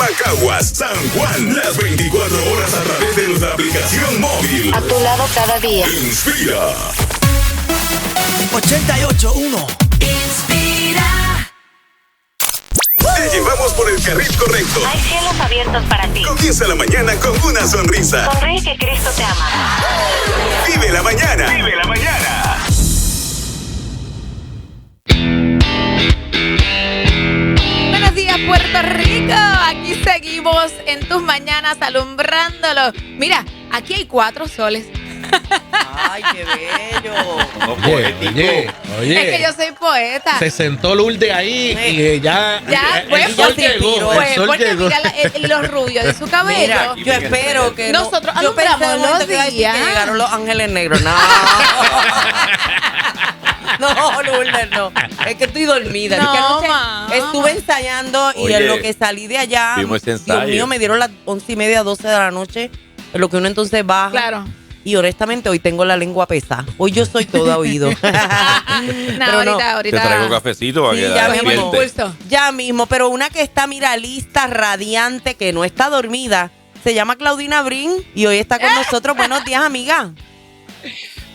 Guayama, Caguas, San Juan. Las 24 horas a través de nuestra aplicación móvil. A tu lado cada día. Inspira. 88.1 Inspira. Te llevamos por el carril correcto. Hay cielos abiertos para ti. Comienza la mañana con una sonrisa. Sonríe que Cristo te ama. Vive la mañana. Vive la mañana. Puerto Rico. Aquí seguimos en tus mañanas alumbrándolo. Mira, aquí hay cuatro soles. Ay, qué bello. Oye, oye, oye. Es que yo soy poeta. Se sentó Lourdes ahí y eh, ya, Ya, el, pues, el sol llegó. inspiró. El Pues, sol porque llegó. mira la- el- los rubios de su cabello. Mira, yo espero que no- Nosotros yo pensé los que decir que días. llegaron los ángeles negros. No. No, Lourdes, no. Es que estoy dormida. Es que No, anoche estuve ensayando y Oye, en lo que salí de allá, vimos ese Dios ensayo. mío, me dieron las once y media, doce de la noche. En lo que uno entonces baja. Claro. Y honestamente hoy tengo la lengua pesada. Hoy yo soy toda oído. No, Pero ahorita, no. Te ahorita. traigo cafecito para Sí, que ya la mismo. despierte. Pulso. Ya mismo, pero una que está, mira, lista, radiante, que no está dormida, se llama Claudina Brin y hoy está con nosotros. Buenos días, amiga.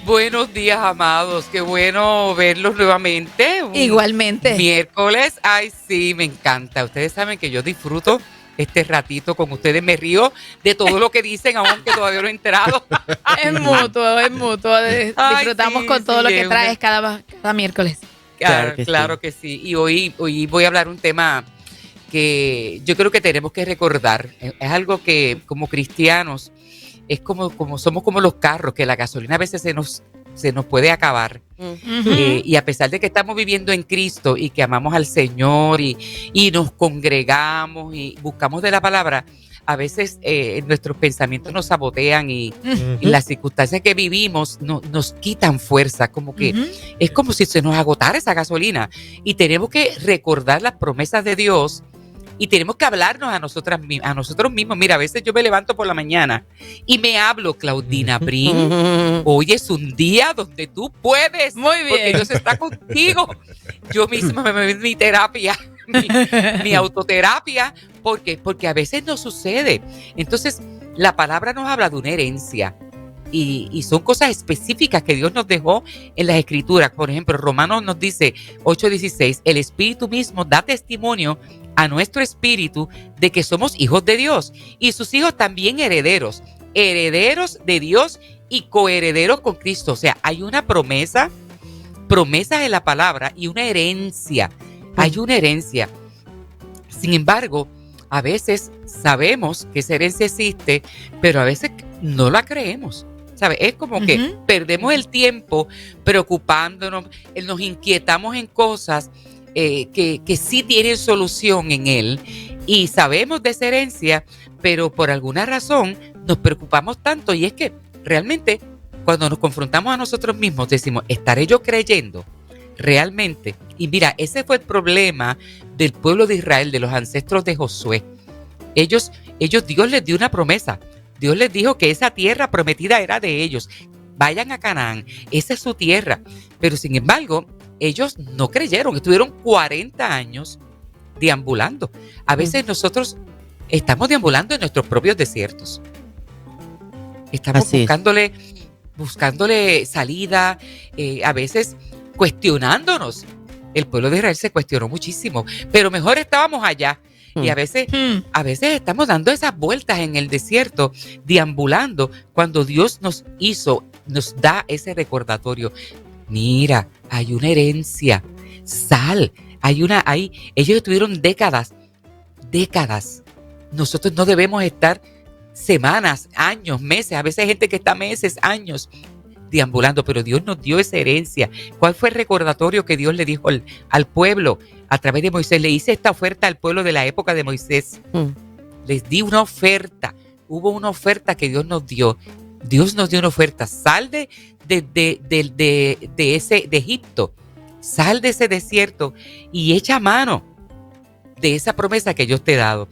Buenos días, amados. Qué bueno verlos nuevamente. Un Igualmente. Miércoles. Ay, sí, me encanta. Ustedes saben que yo disfruto este ratito con ustedes. Me río de todo lo que dicen, aunque todavía no he enterado. Es mutuo, es mutuo. Ay, Disfrutamos sí, con todo sí, lo que es traes una- cada, cada miércoles. Claro, Claro claro, que que, sí. sí. Y hoy, hoy voy a hablar un tema que yo creo que tenemos que recordar. Es algo que como cristianos es como, como somos como los carros, que la gasolina a veces se nos, se nos puede acabar. Eh, y a pesar de que estamos viviendo en Cristo y que amamos al Señor y, y nos congregamos y buscamos de la palabra, a veces eh, nuestros pensamientos nos sabotean y, y las circunstancias que vivimos no- nos quitan fuerza, como que es como si se nos agotara esa gasolina. Y tenemos que recordar las promesas de Dios y tenemos que hablarnos a, nosotras, a nosotros mismos. Mira, a veces yo me levanto por la mañana y me hablo, Claudina Brin. Hoy es un día donde tú puedes. Muy Porque bien. Dios está contigo. Yo misma me me mi terapia, mi, mi autoterapia, porque, porque a veces no sucede. Entonces, la palabra nos habla de una herencia. Y, y son cosas específicas que Dios nos dejó en las escrituras. Por ejemplo, Romanos nos dice 8:16, el Espíritu mismo da testimonio a nuestro espíritu de que somos hijos de Dios y sus hijos también herederos, herederos de Dios y coherederos con Cristo. O sea, hay una promesa, promesas en la palabra y una herencia. Hay una herencia. Sin embargo, a veces sabemos que esa herencia existe, pero a veces no la creemos. ¿Sabes? Es como que perdemos el tiempo preocupándonos, nos inquietamos en cosas eh, que, que sí tienen solución en él y sabemos de esa herencia, pero por alguna razón nos preocupamos tanto y es que realmente cuando nos confrontamos a nosotros mismos decimos, ¿estaré yo creyendo realmente? Y mira, ese fue el problema del pueblo de Israel, de los ancestros de Josué. Ellos, ellos, Dios les dio una promesa. Dios les dijo que esa tierra prometida era de ellos. Vayan a Canaán, esa es su tierra. Pero sin embargo, ellos no creyeron, estuvieron 40 años deambulando. A veces nosotros estamos deambulando en nuestros propios desiertos. Estamos Así es. buscándole, buscándole salida, eh, a veces cuestionándonos. El pueblo de Israel se cuestionó muchísimo, pero mejor estábamos allá. Y a veces Hmm. a veces estamos dando esas vueltas en el desierto, deambulando, cuando Dios nos hizo, nos da ese recordatorio. Mira, hay una herencia, sal, hay una, hay, ellos estuvieron décadas, décadas. Nosotros no debemos estar semanas, años, meses, a veces hay gente que está meses, años deambulando, pero Dios nos dio esa herencia. ¿Cuál fue el recordatorio que Dios le dijo al, al pueblo a través de Moisés? Le hice esta oferta al pueblo de la época de Moisés. Mm. Les di una oferta. Hubo una oferta que Dios nos dio. Dios nos dio una oferta. Sal de, de, de, de- ese, de Egipto. Sal de ese desierto y echa mano de esa promesa que yo te he dado.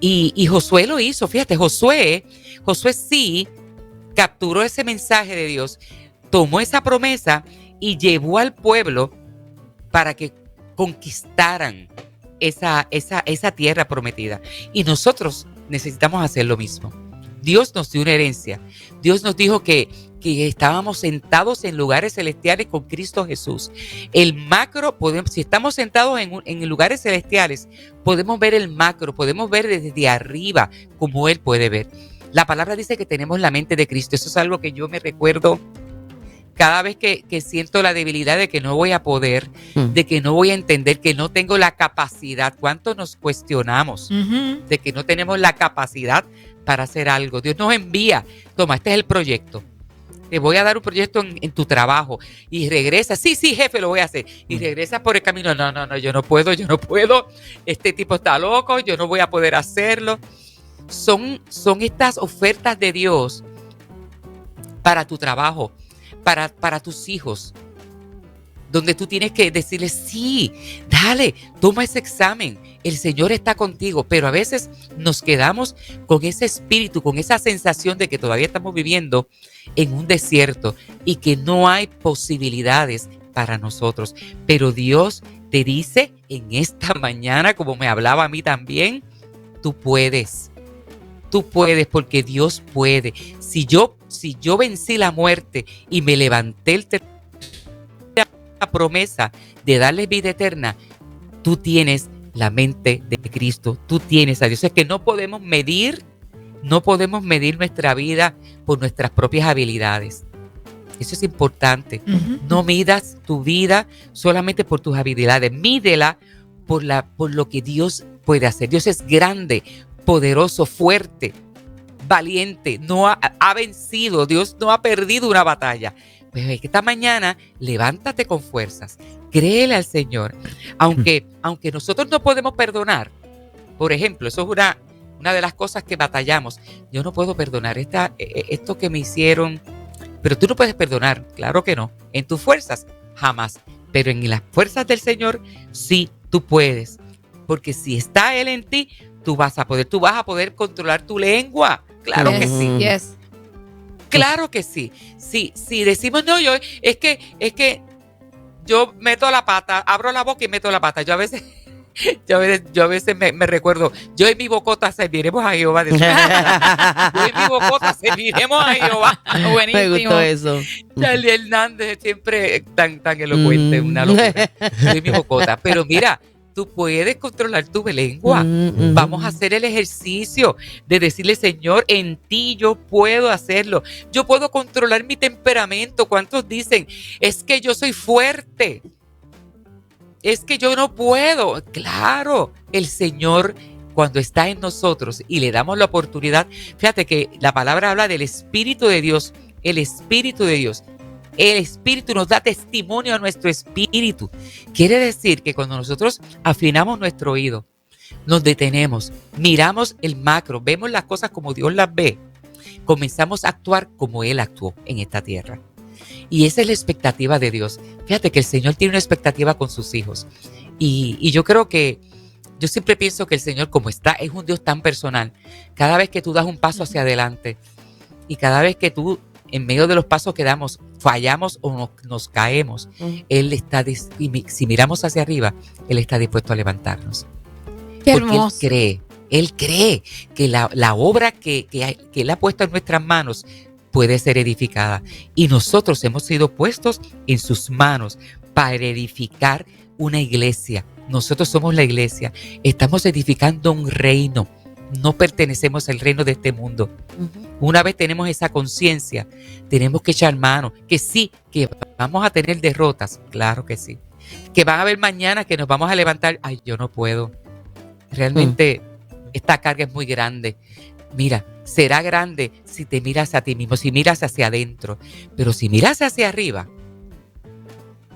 Y, y Josué lo hizo, fíjate, Josué, Josué sí capturó ese mensaje de Dios, tomó esa promesa y llevó al pueblo para que conquistaran esa, esa, esa tierra prometida. Y nosotros necesitamos hacer lo mismo. Dios nos dio una herencia. Dios nos dijo que, que estábamos sentados en lugares celestiales con Cristo Jesús. El macro, podemos, si estamos sentados en, en lugares celestiales, podemos ver el macro, podemos ver desde arriba como Él puede ver. La palabra dice que tenemos la mente de Cristo. Eso es algo que yo me recuerdo cada vez que, que siento la debilidad de que no voy a poder, Mm. de que no voy a entender, que no tengo la capacidad. ¿Cuánto nos cuestionamos? De que no tenemos la capacidad para hacer algo. Dios nos envía, toma, este es el proyecto. Te voy a dar un proyecto en, en tu trabajo y regresa. Sí, sí, jefe, lo voy a hacer. Y regresas por el camino. No, no, no, yo no puedo, yo no puedo. Este tipo está loco, yo no voy a poder hacerlo. Son, son estas ofertas de Dios para tu trabajo, para, para tus hijos, donde tú tienes que decirles, sí, dale, toma ese examen, el Señor está contigo, pero a veces nos quedamos con ese espíritu, con esa sensación de que todavía estamos viviendo en un desierto y que no hay posibilidades para nosotros. Pero Dios te dice en esta mañana, como me hablaba a mí también, tú puedes. Tú puedes porque Dios puede. Si yo, si yo vencí la muerte y me levanté el ter- la promesa de darle vida eterna, tú tienes la mente de Cristo, tú tienes a Dios. Es que no podemos medir, no podemos medir nuestra vida por nuestras propias habilidades. Eso es importante. No midas tu vida solamente por tus habilidades, mídela por, la, por lo que Dios puede hacer. Dios es grande, poderoso, fuerte, valiente, no ha, ha vencido, Dios no ha perdido una batalla. Pero esta mañana levántate con fuerzas, créele al Señor, aunque, aunque nosotros no podemos perdonar. Por ejemplo, eso es una, una de las cosas que batallamos. Yo no puedo perdonar esta, eh, esto que me hicieron, pero tú no puedes perdonar, claro que no. En tus fuerzas, jamás. Pero en las fuerzas del Señor, sí, tú puedes. Porque si está Él en ti, tú vas a poder, tú vas a poder controlar tu lengua. Claro que sí. yes. Claro que sí. Sí, si decimos no, yo es que es que yo meto la pata, abro la boca y meto la pata. Yo a veces yo a veces, yo a veces me, me recuerdo, yo en mi bocota serviremos a Jehová. yo en mi bocota serviremos a Jehová. Me Buenísimo. gustó eso. Charlie Hernández siempre tan, tan elocuente, una locura. Yo en mi bocota. Pero mira, tú puedes controlar tu lengua. Mm. Vamos a hacer el ejercicio de decirle, Señor, en ti yo puedo hacerlo. Yo puedo controlar mi temperamento. ¿Cuántos dicen? Es que yo soy fuerte. Es que yo no puedo. Claro, el Señor cuando está en nosotros y le damos la oportunidad, fíjate que la palabra habla del Espíritu de Dios, el Espíritu de Dios. El Espíritu nos da testimonio a nuestro espíritu. Quiere decir que cuando nosotros afinamos nuestro oído, nos detenemos, miramos el macro, vemos las cosas como Dios las ve, comenzamos a actuar como Él actuó en esta tierra. Y esa es la expectativa de Dios. Fíjate que el Señor tiene una expectativa con sus hijos. Y, yo creo que, yo siempre pienso que el Señor como está, es un Dios tan personal. Cada vez que tú das un paso hacia adelante y cada vez que tú, en medio de los pasos que damos, fallamos o nos, nos caemos, Mm. Él está, si miramos hacia arriba, Él está dispuesto a levantarnos. Qué porque hermoso. Él cree, Él cree que la, la obra que, que Él ha puesto en nuestras manos puede ser edificada. Y nosotros hemos sido puestos en sus manos para edificar una iglesia. Nosotros somos la iglesia. Estamos edificando un reino. No pertenecemos al reino de este mundo. Una vez tenemos esa conciencia, tenemos que echar mano. Que sí, que vamos a tener derrotas. Claro que sí. Que van a haber mañana que nos vamos a levantar. Ay, yo no puedo. Realmente esta carga es muy grande. Mira, será grande si te miras a ti mismo, si miras hacia adentro. Pero si miras hacia arriba,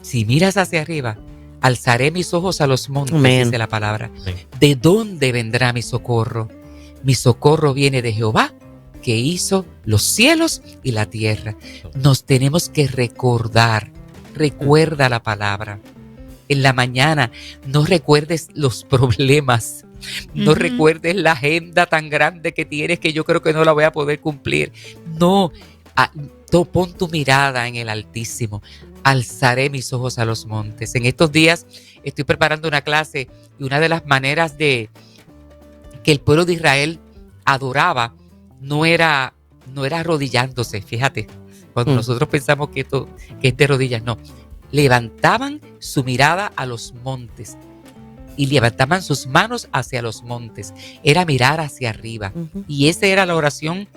si miras hacia arriba, alzaré mis ojos a los montes, dice la palabra. ¿De dónde vendrá mi socorro? Mi socorro viene de Jehová, que hizo los cielos y la tierra. Nos tenemos que recordar, recuerda la palabra. En la mañana no recuerdes los problemas, no recuerdes la agenda tan grande que tienes que yo creo que no la voy a poder cumplir. No, a- to- pon tu mirada en el Altísimo. Alzaré mis ojos a los montes. En estos días estoy preparando una clase y una de las maneras de que el pueblo de Israel adoraba no era, no era arrodillándose, fíjate. Cuando Mm. nosotros pensamos que esto que es de rodillas, no. Levantaban su mirada a los montes y levantaban sus manos hacia los montes. Era mirar hacia arriba. Y esa era la oración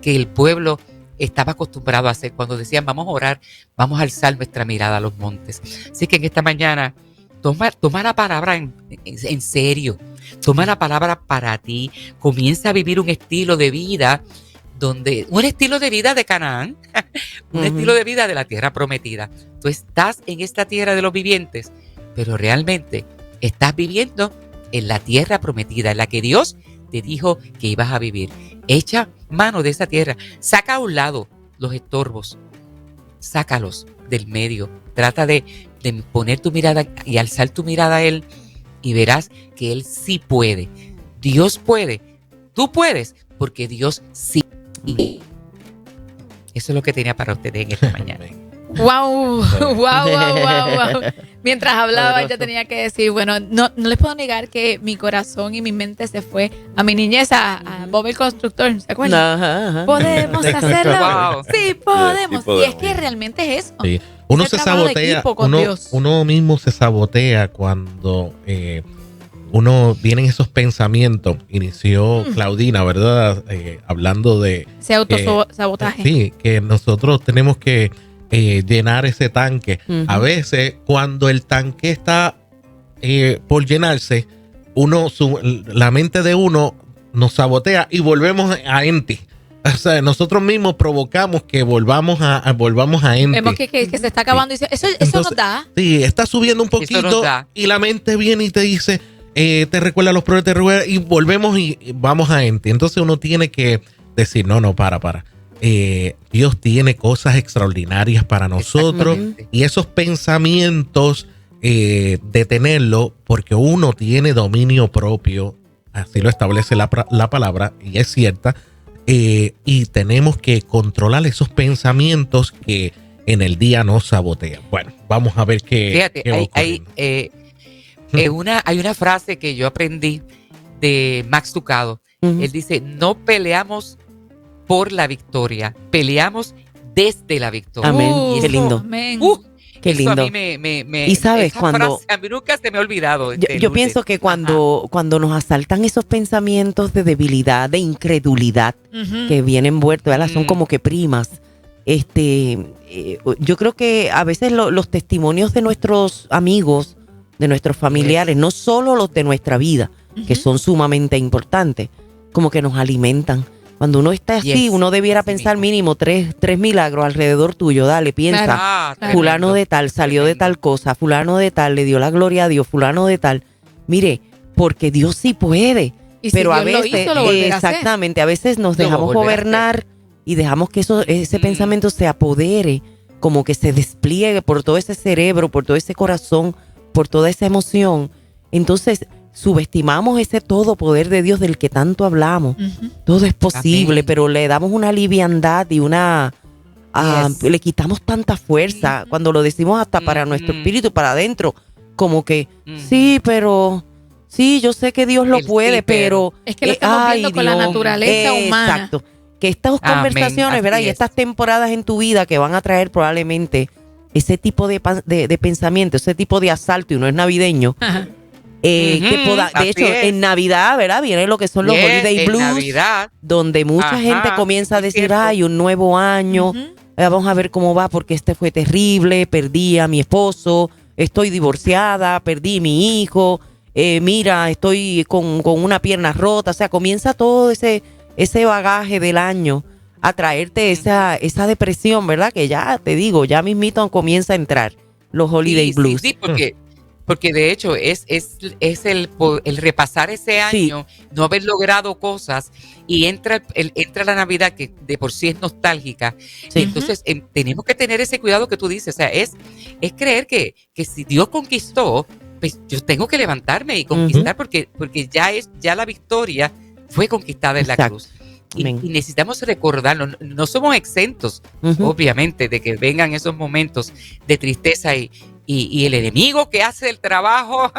que el pueblo estaba acostumbrado a hacer cuando decían vamos a orar, vamos a alzar nuestra mirada a los montes. Así que en esta mañana toma, toma la palabra en, en- en serio, toma la palabra para ti, comienza a vivir un estilo de vida donde un estilo de vida de Canaán, un estilo de vida de la tierra prometida. Tú estás en esta tierra de los vivientes, pero realmente estás viviendo en la tierra prometida, en la que Dios te dijo que ibas a vivir. Echa mano de esa tierra, saca a un lado los estorbos, sácalos del medio, trata de, de poner tu mirada y alzar tu mirada a Él y verás que Él sí puede. Dios puede, tú puedes, porque Dios sí. Eso es lo que tenía para ustedes en esta mañana. Wow, wow, wow, wow, wow. Mientras hablaba, Poderoso. ella tenía que decir, bueno, no, no les puedo negar que mi corazón y mi mente se fue a mi niñez, a, a Bob el Constructor, ¿se acuerdan? Ajá, ajá. Podemos hacerlo. Wow. Sí, podemos. Sí, podemos. Y es que realmente es eso. Sí. Uno se sabotea, uno, mismo se sabotea cuando eh, uno vienen esos pensamientos. Inició Mm. Claudina, ¿verdad? Eh, hablando de Ese autosabotaje. sí, que nosotros tenemos que eh, llenar ese tanque. A veces, cuando el tanque está eh, por llenarse, uno, su- la mente de uno nos sabotea y volvemos a empty. O sea, nosotros mismos provocamos que volvamos a, a- volvamos a empty. Vemos que, que- que se está acabando. y dice, Eso, eso nos da. Sí, está subiendo un poquito y la mente viene y te dice, eh, te recuerda los problemas, te recuerda y volvemos y y vamos a empty. Entonces uno tiene que decir, no, no, para, para. Eh, Dios tiene cosas extraordinarias para nosotros y esos pensamientos, eh, detenerlo porque uno tiene dominio propio, así lo establece la, la palabra y es cierta, eh, y tenemos que controlar esos pensamientos que en el día nos sabotean. Bueno, vamos a ver qué, Fíjate, qué hay, hay, eh, eh, una, hay una frase que yo aprendí de Max Ducado. Él dice, no peleamos por la victoria, peleamos desde la victoria. Amén. Uh, Qué lindo. amén. Uh, Qué eso lindo. a mí me, me- me- Y sabes, cuando- frase a mí nunca se me ha olvidado. Yo, este, yo pienso que cuando, cuando nos asaltan esos pensamientos de debilidad, de incredulidad, que vienen envueltos, ¿verdad? son Mm. como que primas. Este, eh, yo creo que a veces lo- los testimonios de nuestros amigos, de nuestros familiares, no solo los de nuestra vida, que son sumamente importantes, como que nos alimentan. Cuando uno está así, Yes, uno debiera pensar mínimo tres, tres milagros alrededor tuyo. Dale, piensa. Ah, fulano de tal salió de tal cosa, fulano de tal le dio la gloria a Dios, fulano de tal. Mire, porque Dios sí puede, Y si pero a lo veces, hizo, lo volverá a hacer. exactamente, a veces nos dejamos gobernar y dejamos que eso, ese Mm. pensamiento se apodere, como que se despliegue por todo ese cerebro, por todo ese corazón, por toda esa emoción. Entonces, subestimamos ese todo poder de Dios del que tanto hablamos. Todo es posible, Amén. pero le damos una liviandad y una... ah, Yes. Le quitamos tanta fuerza cuando lo decimos hasta para nuestro espíritu, para adentro. Como que, Ujú. sí, pero... Sí, yo sé que Dios lo El sí, puede, pero... Es que lo eh, estamos ay, viendo con la naturaleza humana. Exacto. Que estas Amén, conversaciones, así ¿verdad? Y es. estas temporadas en tu vida que van a traer probablemente ese tipo de, de, de pensamiento, ese tipo de asalto, y no es navideño, Ajá. Eh, que poda- de hecho, es. en Navidad, ¿verdad? Vienen lo que son los Yes, holiday en blues, Navidad. donde mucha Ajá, gente comienza a decir, ay, un nuevo año, eh, vamos a ver cómo va, porque este fue terrible, perdí a mi esposo, estoy divorciada, perdí mi hijo, eh, mira, estoy con, con una pierna rota, o sea, comienza todo ese, ese bagaje del año a traerte esa, esa depresión, ¿verdad? Que ya te digo, ya mismito comienza a entrar los holiday Sí, sí, blues. sí, porque, porque de hecho es, es, es el, el repasar ese Sí. año, no haber logrado cosas y entra, el- entra la Navidad que de por sí es nostálgica. Sí. Entonces em, tenemos que tener ese cuidado que tú dices, o sea, es, es creer que, que si Dios conquistó, pues yo tengo que levantarme y conquistar porque, porque ya, es, ya la victoria fue conquistada en la cruz. Y, y necesitamos recordarlo. No, no somos exentos, obviamente, de que vengan esos momentos de tristeza y, y- y el enemigo que hace el trabajo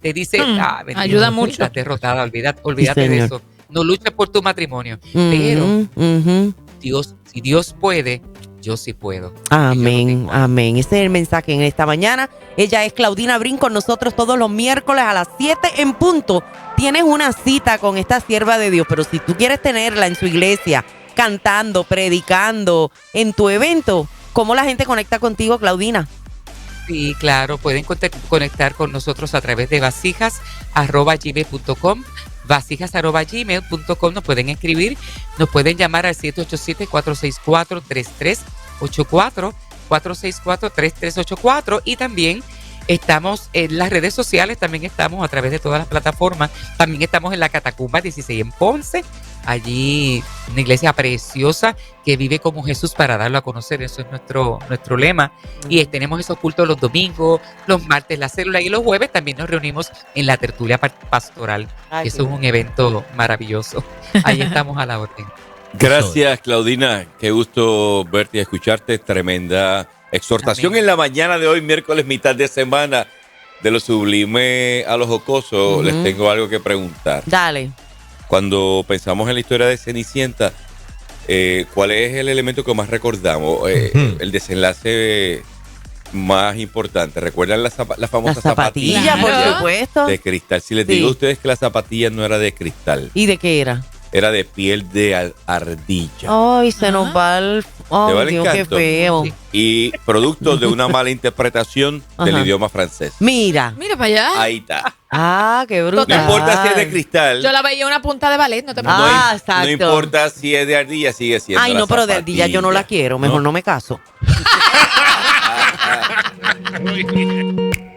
te dice, Hmm, "Ah, bendito, ayuda mucho". Estás derrotada, olvídate, olvídate de eso. No luches por tu matrimonio. Pero. Dios, si Dios puede, yo sí puedo. Amén, amén. Ese es el mensaje en esta mañana. Ella es Claudina Brin con nosotros todos los miércoles a las 7 en punto. Tienes una cita con esta sierva de Dios, pero si tú quieres tenerla en su iglesia, cantando, predicando, en tu evento, ¿cómo la gente conecta contigo, Claudina? Sí, claro, pueden conectar con nosotros a través de vasijas.gmail.com vasijas.gmail.com nos pueden escribir, nos pueden llamar al 787-464-3384 464-3384 y también estamos en las redes sociales, también estamos a través de todas las plataformas, también estamos en la Catacumba 16 en Ponce, allí una iglesia preciosa que vive como Jesús para darlo a conocer, eso es nuestro, nuestro lema. Y tenemos esos cultos los domingos, los martes la célula y los jueves también nos reunimos en la tertulia pa- pastoral. Ay, Eso es un evento maravilloso. Ahí estamos a la orden. Gracias, Claudina. Qué gusto verte y escucharte. Tremenda exhortación Amén. en la mañana de hoy, miércoles, mitad de semana. De lo sublime a lo jocoso, les tengo algo que preguntar. Dale. Cuando pensamos en la historia de Cenicienta, eh, ¿cuál es el elemento que más recordamos? Eh. El desenlace más importante. ¿Recuerdan la, la famosa Las zapatillas, por Claro. supuesto. de cristal? Si les Sí. digo a ustedes que la zapatilla no era de cristal, ¿Y de qué era? era de piel de ardilla. Ay, se nos va el... Va el Dios, qué feo. Y producto de una mala interpretación del Ajá. idioma francés. Mira. Mira para allá. Ahí está. Ah, qué brutal. No importa si es de cristal. Yo la veía una punta de ballet, no te no, preocupes. Ah, exacto. no importa si es de ardilla, sigue siendo. Ay, la no, pero de ardilla yo no la quiero. Mejor no, me caso.